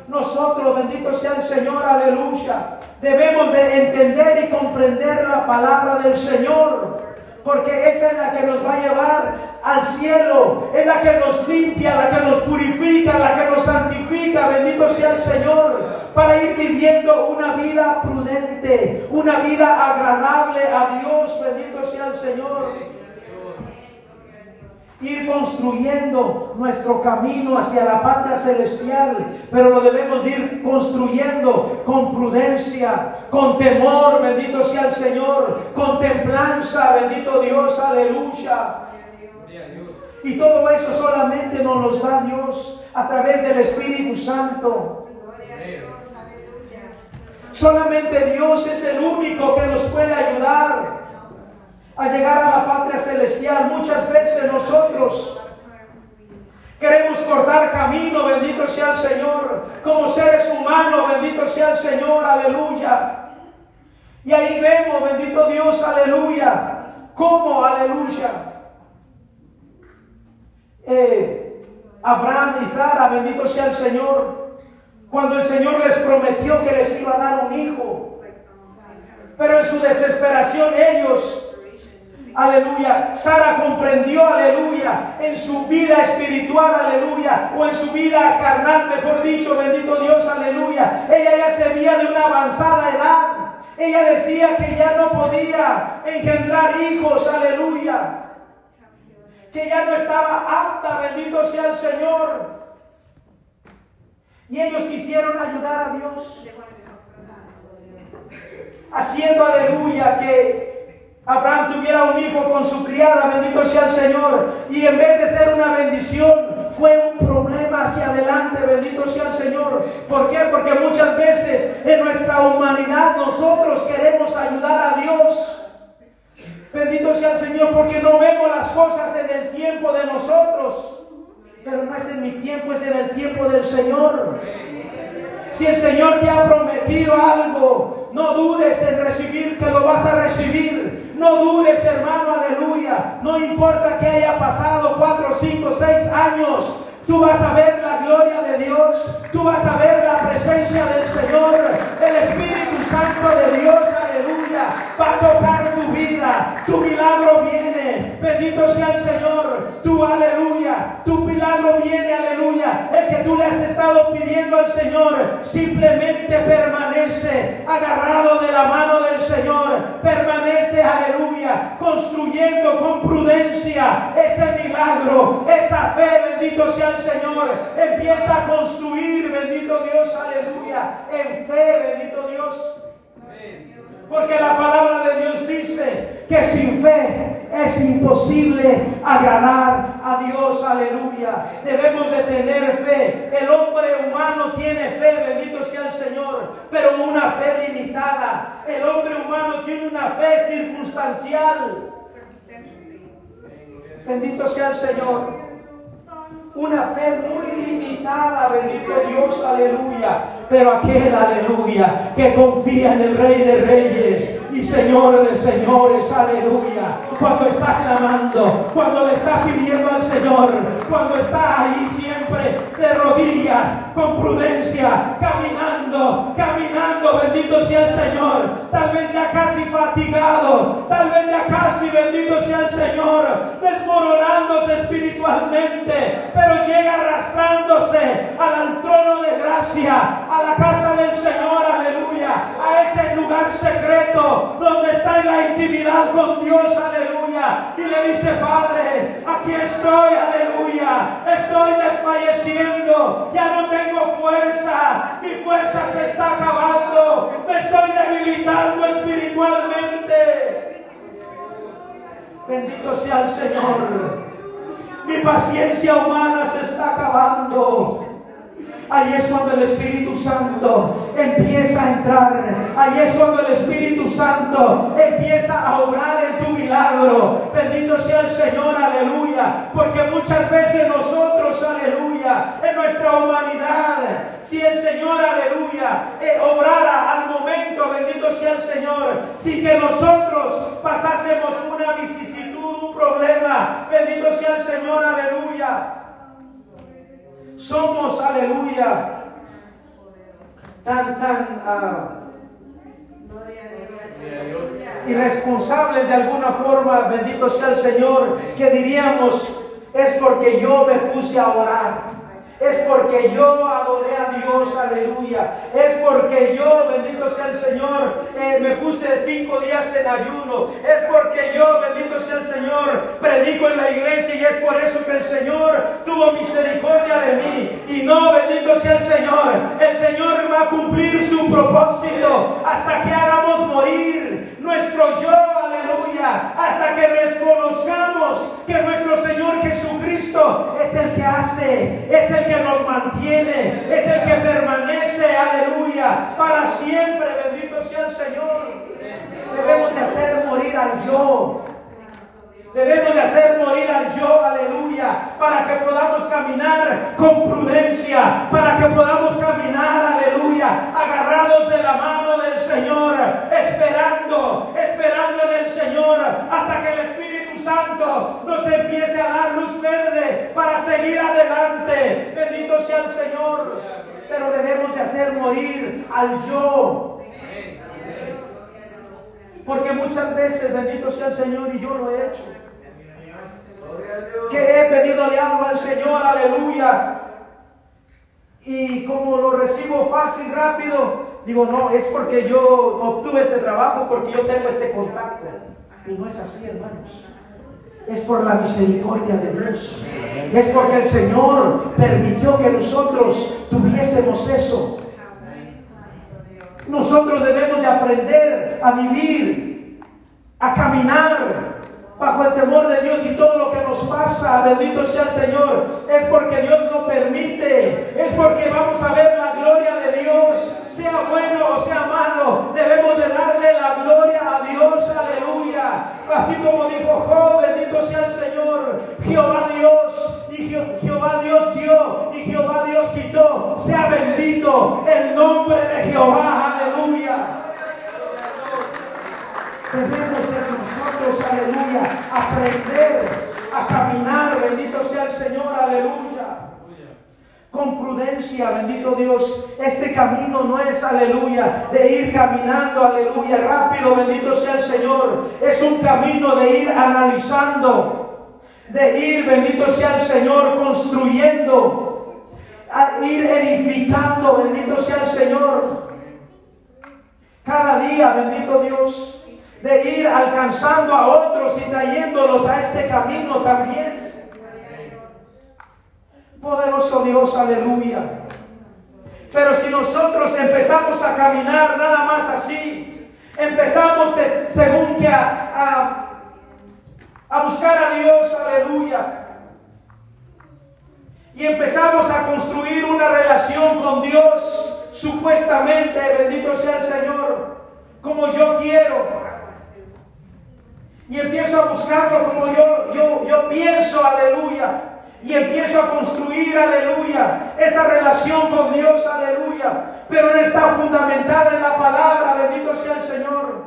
Nosotros, bendito sea el Señor, aleluya, debemos de entender y comprender la palabra del Señor. Porque esa es la que nos va a llevar al cielo, es la que nos limpia, la que nos purifica, la que nos santifica, bendito sea el Señor, para ir viviendo una vida prudente, una vida agradable a Dios, bendito sea el Señor ir construyendo nuestro camino hacia la patria celestial, pero lo debemos ir construyendo con prudencia, con temor, bendito sea el Señor, con templanza, bendito Dios, aleluya. Y todo eso solamente nos lo da Dios a través del Espíritu Santo. Solamente Dios es el único que nos puede ayudar a llegar a la patria celestial. Muchas veces nosotros queremos cortar camino, bendito sea el Señor, como seres humanos, bendito sea el Señor, aleluya. Y ahí vemos, bendito Dios, aleluya, como, aleluya. Eh, Abraham y Sara, bendito sea el Señor, cuando el Señor les prometió que les iba a dar un hijo. Pero en su desesperación ellos Aleluya. Sara comprendió, aleluya, en su vida espiritual, aleluya, o en su vida carnal, mejor dicho, bendito Dios, aleluya. Ella ya se veía de una avanzada edad. Ella decía que ya no podía engendrar hijos, aleluya. Que ya no estaba apta, bendito sea el Señor. Y ellos quisieron ayudar a Dios. Haciendo, aleluya, que Abraham tuviera un hijo con su criada, bendito sea el Señor, y en vez de ser una bendición, fue un problema hacia adelante, bendito sea el Señor. ¿Por qué? Porque muchas veces en nuestra humanidad nosotros queremos ayudar a Dios. Bendito sea el Señor, porque no vemos las cosas en el tiempo de nosotros. Pero no es en mi tiempo, es en el tiempo del Señor. Si el Señor te ha prometido algo, no dudes en recibir que lo vas a recibir. No dudes, hermano, aleluya. No importa que haya pasado cuatro, cinco, seis años. Tú vas a ver la gloria de Dios. Tú vas a ver la presencia del Señor. El Espíritu Santo de Dios. Va a tocar tu vida. Tu milagro viene. Bendito sea el Señor. Tu aleluya. Tu milagro viene, aleluya. El que tú le has estado pidiendo al Señor. Simplemente permanece agarrado de la mano del Señor. Permanece, aleluya. Construyendo con prudencia ese milagro. Esa fe, bendito sea el Señor. Empieza a construir, bendito Dios, aleluya. En fe, bendito Dios. Porque la palabra de Dios dice que sin fe es imposible agradar a Dios, aleluya. Debemos de tener fe. El hombre humano tiene fe, bendito sea el Señor, pero una fe limitada. El hombre humano tiene una fe circunstancial. Bendito sea el Señor. Una fe muy limitada, bendito Dios, aleluya. Pero aquel, aleluya, que confía en el Rey de Reyes y Señor de Señores, aleluya. Cuando está clamando, cuando le está pidiendo al Señor, cuando está ahí siempre de rodillas, con prudencia, caminando, caminando, bendito sea el Señor. Tal vez ya casi fatigado, tal vez ya casi, bendito sea el Señor, desmoronándose espiritualmente pero llega arrastrándose al trono de gracia, a la casa del Señor, aleluya, a ese lugar secreto donde está en la intimidad con Dios, aleluya, y le dice, Padre, aquí estoy, aleluya, estoy desfalleciendo, ya no tengo fuerza, mi fuerza se está acabando, me estoy debilitando espiritualmente. Bendito sea el Señor. Mi paciencia humana se está acabando. Ahí es cuando el Espíritu Santo empieza a entrar. Ahí es cuando el Espíritu Santo empieza a obrar en tu milagro. Bendito sea el Señor, aleluya. Porque muchas veces nosotros, aleluya, en nuestra humanidad, si el Señor, aleluya, eh, obrara al momento, bendito sea el Señor, si que nosotros pasásemos una vicisitud, un problema, bendito sea el Señor, aleluya. Somos, aleluya, tan, tan ah, irresponsables de alguna forma, bendito sea el Señor, que diríamos, es porque yo me puse a orar. Es porque yo adoré a Dios, aleluya. Es porque yo, bendito sea el Señor, eh, me puse cinco días en ayuno. Es porque yo, bendito sea el Señor, predico en la iglesia y es por eso que el Señor tuvo misericordia de mí. Y no, bendito sea el Señor. El Señor va a cumplir su propósito hasta que hagamos morir nuestro yo, aleluya. Hasta que reconozcamos que nuestro Señor Jesucristo es el que hace, es el que nos mantiene, es el que permanece, aleluya, para siempre. Bendito sea el Señor. Debemos de hacer morir al yo. Debemos de hacer morir al yo, aleluya, para que podamos caminar con prudencia, para que podamos caminar, aleluya, agarrados de la mano del Señor, esperando, esperando en el Señor, hasta que el Espíritu Santo nos empiece a dar luz verde para seguir adelante. Bendito sea el Señor. Pero debemos de hacer morir al yo. Porque muchas veces, bendito sea el Señor, y yo lo he hecho que he pedidole algo al Señor, aleluya. Y como lo recibo fácil, rápido, digo, no, es porque yo obtuve este trabajo, porque yo tengo este contacto. Y no es así, hermanos. Es por la misericordia de Dios. Es porque el Señor permitió que nosotros tuviésemos eso. Nosotros debemos de aprender a vivir, a caminar bajo el temor de Dios y todo lo que nos pasa, bendito sea el Señor, es porque Dios lo permite, es porque vamos a ver la gloria de Dios, sea bueno o sea malo, debemos de darle la gloria a Dios, aleluya. Así como dijo Job, bendito sea el Señor, Jehová Dios, y Jehová Dios dio, y Jehová Dios quitó, sea bendito el nombre de Jehová, aleluya. Debemos de aleluya, aprender a caminar, bendito sea el Señor, aleluya. Con prudencia, bendito Dios, este camino no es, aleluya, de ir caminando, aleluya, rápido, bendito sea el Señor. Es un camino de ir analizando, de ir, bendito sea el Señor, construyendo, a ir edificando, bendito sea el Señor. Cada día, bendito Dios, de ir alcanzando a otros y trayéndolos a este camino también. Poderoso Dios, aleluya. Pero si nosotros empezamos a caminar nada más así, empezamos según que a, a buscar a Dios, aleluya. Y empezamos a construir una relación con Dios, supuestamente, bendito sea el Señor, como yo quiero y empiezo a buscarlo como yo, yo, yo pienso, aleluya. Y empiezo a construir, aleluya, esa relación con Dios, aleluya. Pero no está fundamentada en la palabra, bendito sea el Señor.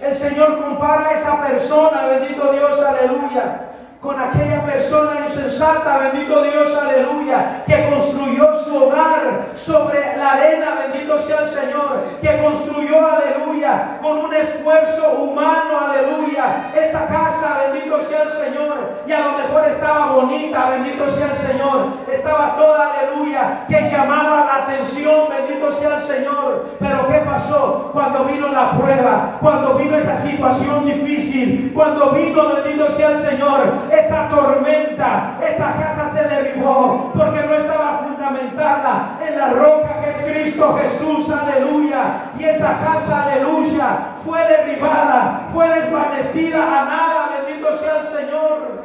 El Señor compara a esa persona, bendito Dios, aleluya con aquella persona insensata, bendito Dios, aleluya, que construyó su hogar sobre la arena, bendito sea el Señor, que construyó, aleluya, con un esfuerzo humano, aleluya, esa casa, bendito sea el Señor, y a lo mejor estaba bonita, bendito sea el Señor, estaba toda, aleluya, que llamaba la atención, bendito sea el Señor, pero ¿qué pasó cuando vino la prueba, cuando vino esa situación difícil, cuando vino, bendito sea el Señor, esa tormenta, esa casa se derribó porque no estaba fundamentada en la roca que es Cristo Jesús, aleluya. Y esa casa, aleluya, fue derribada, fue desvanecida a nada, bendito sea el Señor.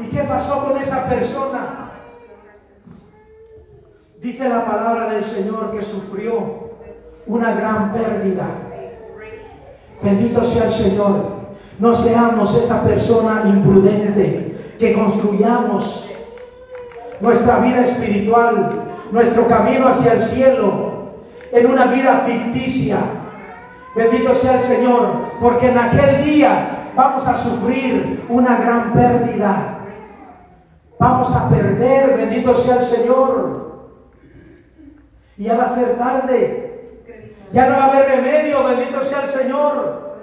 ¿Y qué pasó con esa persona? Dice la palabra del Señor que sufrió una gran pérdida. Bendito sea el Señor. No seamos esa persona imprudente que construyamos nuestra vida espiritual, nuestro camino hacia el cielo, en una vida ficticia. Bendito sea el Señor, porque en aquel día vamos a sufrir una gran pérdida. Vamos a perder, bendito sea el Señor. Y ya va a ser tarde. Ya no va a haber remedio, bendito sea el Señor.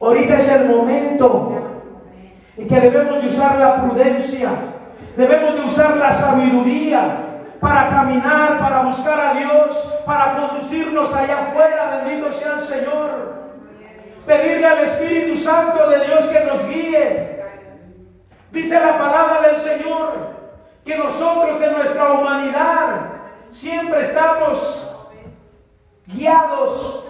Ahorita es el momento en que debemos de usar la prudencia, debemos de usar la sabiduría para caminar, para buscar a Dios, para conducirnos allá afuera, bendito sea el Señor. Pedirle al Espíritu Santo de Dios que nos guíe. Dice la palabra del Señor que nosotros en nuestra humanidad siempre estamos guiados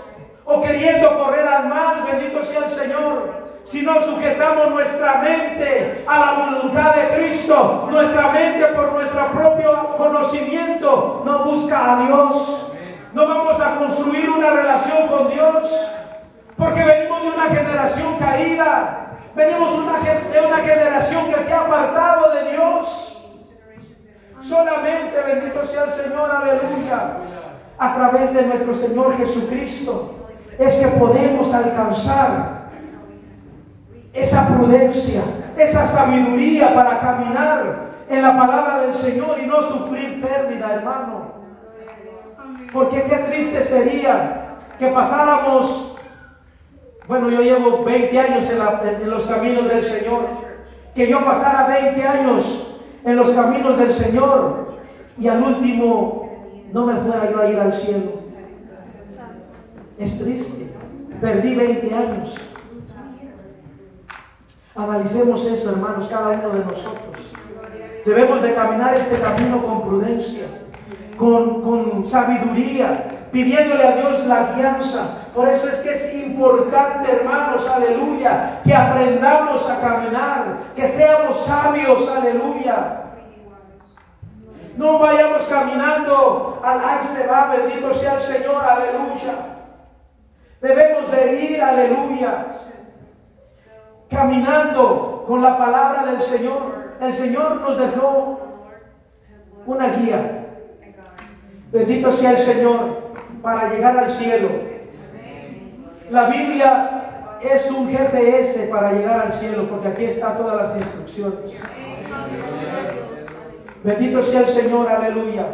o queriendo correr al mal, bendito sea el Señor. Si no sujetamos nuestra mente a la voluntad de Cristo, nuestra mente por nuestro propio conocimiento no busca a Dios. No vamos a construir una relación con Dios, porque venimos de una generación caída, venimos de una generación que se ha apartado de Dios. Solamente, bendito sea el Señor, aleluya, a través de nuestro Señor Jesucristo es que podemos alcanzar esa prudencia, esa sabiduría para caminar en la palabra del Señor y no sufrir pérdida, hermano. Porque qué triste sería que pasáramos, bueno, yo llevo 20 años en, los caminos del Señor, que yo pasara 20 años en los caminos del Señor y al último no me fuera yo a ir al cielo. Es triste. Perdí 20 años. Analicemos esto, hermanos, cada uno de nosotros. Debemos de caminar este camino con prudencia, con, con sabiduría, pidiéndole a Dios la guianza. Por eso es que es importante, hermanos, aleluya, que aprendamos a caminar, que seamos sabios, aleluya. No vayamos caminando al ay se va, bendito sea el Señor, aleluya. Debemos de ir, aleluya, caminando con la palabra del Señor. El Señor nos dejó una guía. Bendito sea el Señor para llegar al cielo. La Biblia es un GPS para llegar al cielo porque aquí están todas las instrucciones. Bendito sea el Señor, aleluya.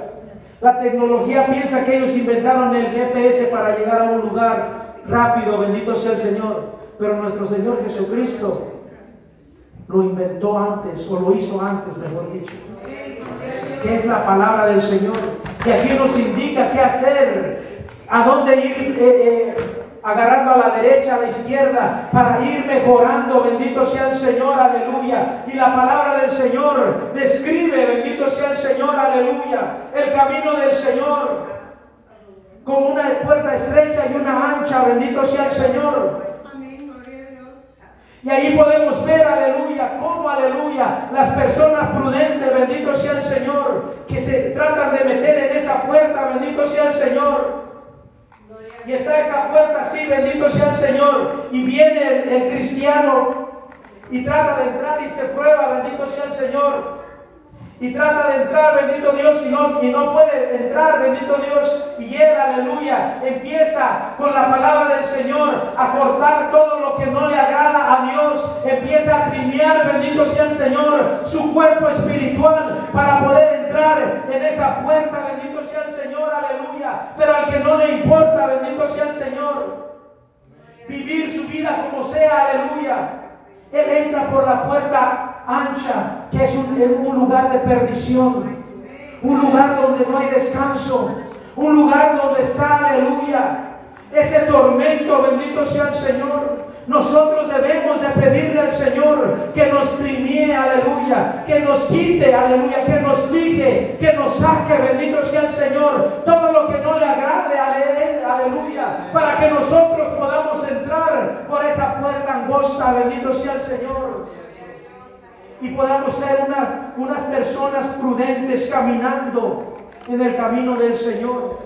La tecnología piensa que ellos inventaron el GPS para llegar a un lugar rápido, bendito sea el Señor. Pero nuestro Señor Jesucristo lo inventó antes, o lo hizo antes, mejor dicho. Que es la palabra del Señor. Que aquí nos indica qué hacer, a dónde ir. Eh, eh, agarrando a la derecha, a la izquierda, para ir mejorando. Bendito sea el Señor, aleluya. Y la palabra del Señor describe, bendito sea el Señor, aleluya, el camino del Señor como una puerta estrecha y una ancha, bendito sea el Señor. Y ahí podemos ver, aleluya, cómo, aleluya, las personas prudentes, bendito sea el Señor, que se tratan de meter en esa puerta, bendito sea el Señor. Y está esa puerta así, bendito sea el Señor. Y viene el, cristiano y trata de entrar y se prueba, bendito sea el Señor. Y trata de entrar, bendito Dios, y no, y no puede entrar, bendito Dios, y él, aleluya, empieza con la palabra del Señor a cortar todo lo que no le agrada a Dios, empieza a trimear, bendito sea el Señor, su cuerpo espiritual para poder entrar en esa puerta, bendito pero al que no le importa, bendito sea el Señor, vivir su vida como sea, aleluya, él entra por la puerta ancha, que es un, un lugar de perdición, un lugar donde no hay descanso, un lugar donde está, aleluya, ese tormento, bendito sea el Señor. Nosotros debemos de pedirle al Señor que nos primie, aleluya, que nos quite, aleluya, que nos dije, que nos saque, bendito sea el Señor, todo lo que no le agrade aleluya, para que nosotros podamos entrar por esa puerta angosta, bendito sea el Señor. y podamos ser unas, unas personas prudentes caminando en el camino del Señor.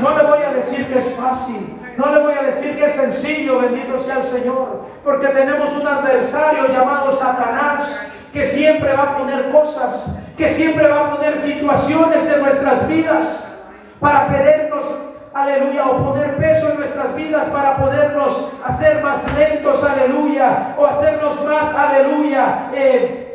No le voy a decir que es fácil, no le voy a decir que es sencillo, bendito sea el Señor, porque tenemos un adversario llamado Satanás que siempre va a poner cosas, que siempre va a poner situaciones en nuestras vidas para querernos, aleluya, o poner peso en nuestras vidas para podernos hacer más lentos, aleluya, o hacernos más, aleluya, eh,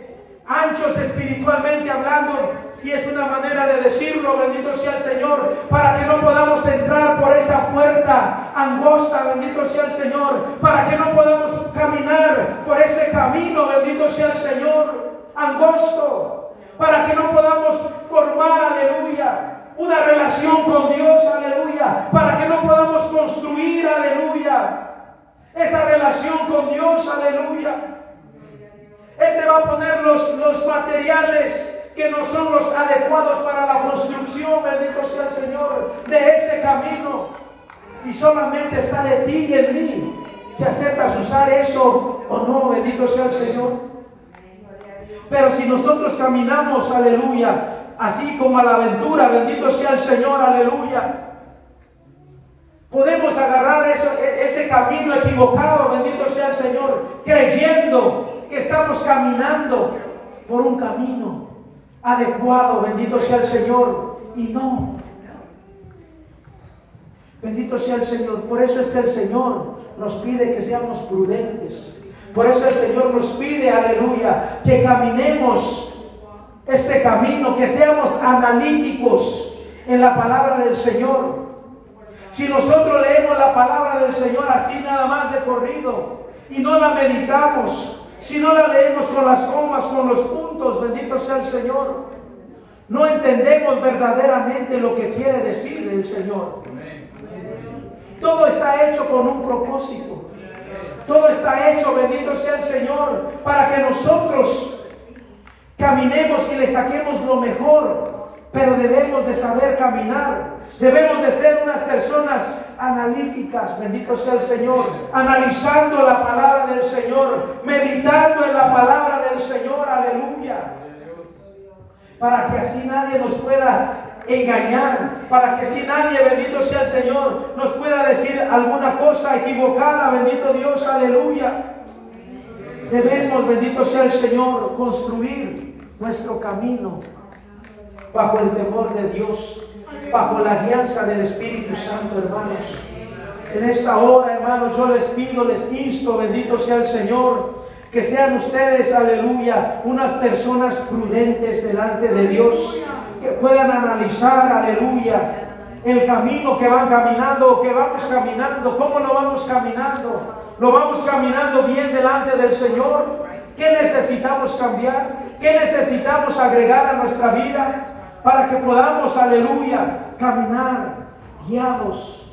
anchos espiritualmente hablando, si es una manera de decirlo, bendito sea el Señor, para que no podamos entrar por esa puerta angosta, bendito sea el Señor, para que no podamos caminar por ese camino, bendito sea el Señor, angosto, para que no podamos formar, aleluya, una relación con Dios, aleluya, para que no podamos construir, aleluya, esa relación con Dios, aleluya. Él te va a poner los, los materiales que no son los adecuados para la construcción, bendito sea el Señor, de ese camino. Y solamente está de ti y en mí si aceptas usar eso o no, bendito sea el Señor. Pero si nosotros caminamos, aleluya, así como a la aventura, bendito sea el Señor, aleluya. Podemos agarrar e, ese camino equivocado, bendito sea el Señor, creyendo que estamos caminando por un camino adecuado, bendito sea el Señor, y no. Bendito sea el Señor. Por eso es que el Señor nos pide que seamos prudentes. Por eso el Señor nos pide, aleluya, que caminemos este camino, que seamos analíticos en la palabra del Señor. Si nosotros leemos la palabra del Señor así nada más de corrido y no la meditamos, si no la leemos con las comas, con los puntos, bendito sea el Señor, no entendemos verdaderamente lo que quiere decir el Señor. Todo está hecho con un propósito. Todo está hecho, bendito sea el Señor, para que nosotros caminemos y le saquemos lo mejor. Pero debemos de saber caminar. Debemos de ser unas personas analíticas, bendito sea el Señor, analizando la palabra del Señor, meditando en la palabra del Señor, aleluya. Para que así nadie nos pueda engañar, para que si nadie, bendito sea el Señor, nos pueda decir alguna cosa equivocada, bendito Dios, aleluya. Debemos, bendito sea el Señor, construir nuestro camino bajo el temor de Dios, bajo la guianza del Espíritu Santo, hermanos. En esta hora, hermanos, yo les pido, les insto, bendito sea el Señor, que sean ustedes, aleluya, unas personas prudentes delante de Dios que puedan analizar, aleluya, el camino que van caminando que vamos caminando, cómo lo vamos caminando. Lo vamos caminando bien delante del Señor. ¿Qué necesitamos cambiar? ¿Qué necesitamos agregar a nuestra vida para que podamos, aleluya, caminar guiados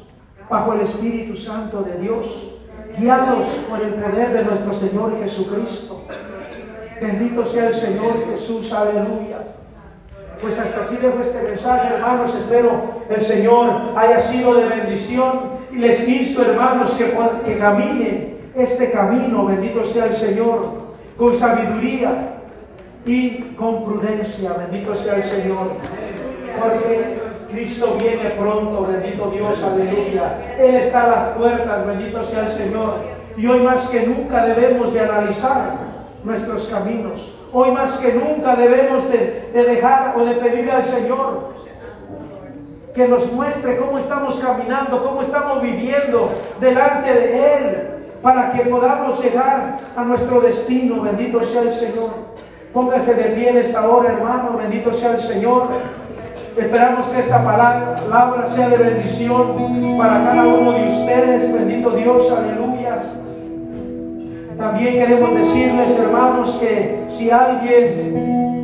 bajo el Espíritu Santo de Dios, guiados por el poder de nuestro Señor Jesucristo? Bendito sea el Señor Jesús, aleluya. Pues hasta aquí dejo este mensaje, hermanos. Espero el Señor haya sido de bendición. Y les insto, hermanos, que, que caminen este camino, bendito sea el Señor, con sabiduría y con prudencia, bendito sea el Señor. Porque Cristo viene pronto, bendito Dios, aleluya. Él está a las puertas, bendito sea el Señor. Y hoy más que nunca debemos de analizar nuestros caminos Hoy más que nunca debemos de, dejar o de pedirle al Señor que nos muestre cómo estamos caminando, cómo estamos viviendo delante de Él, para que podamos llegar a nuestro destino. Bendito sea el Señor. Póngase de pie en esta hora, hermano. Bendito sea el Señor. Esperamos que esta palabra sea de bendición para cada uno de ustedes. Bendito Dios, aleluya. También queremos decirles, hermanos, que si alguien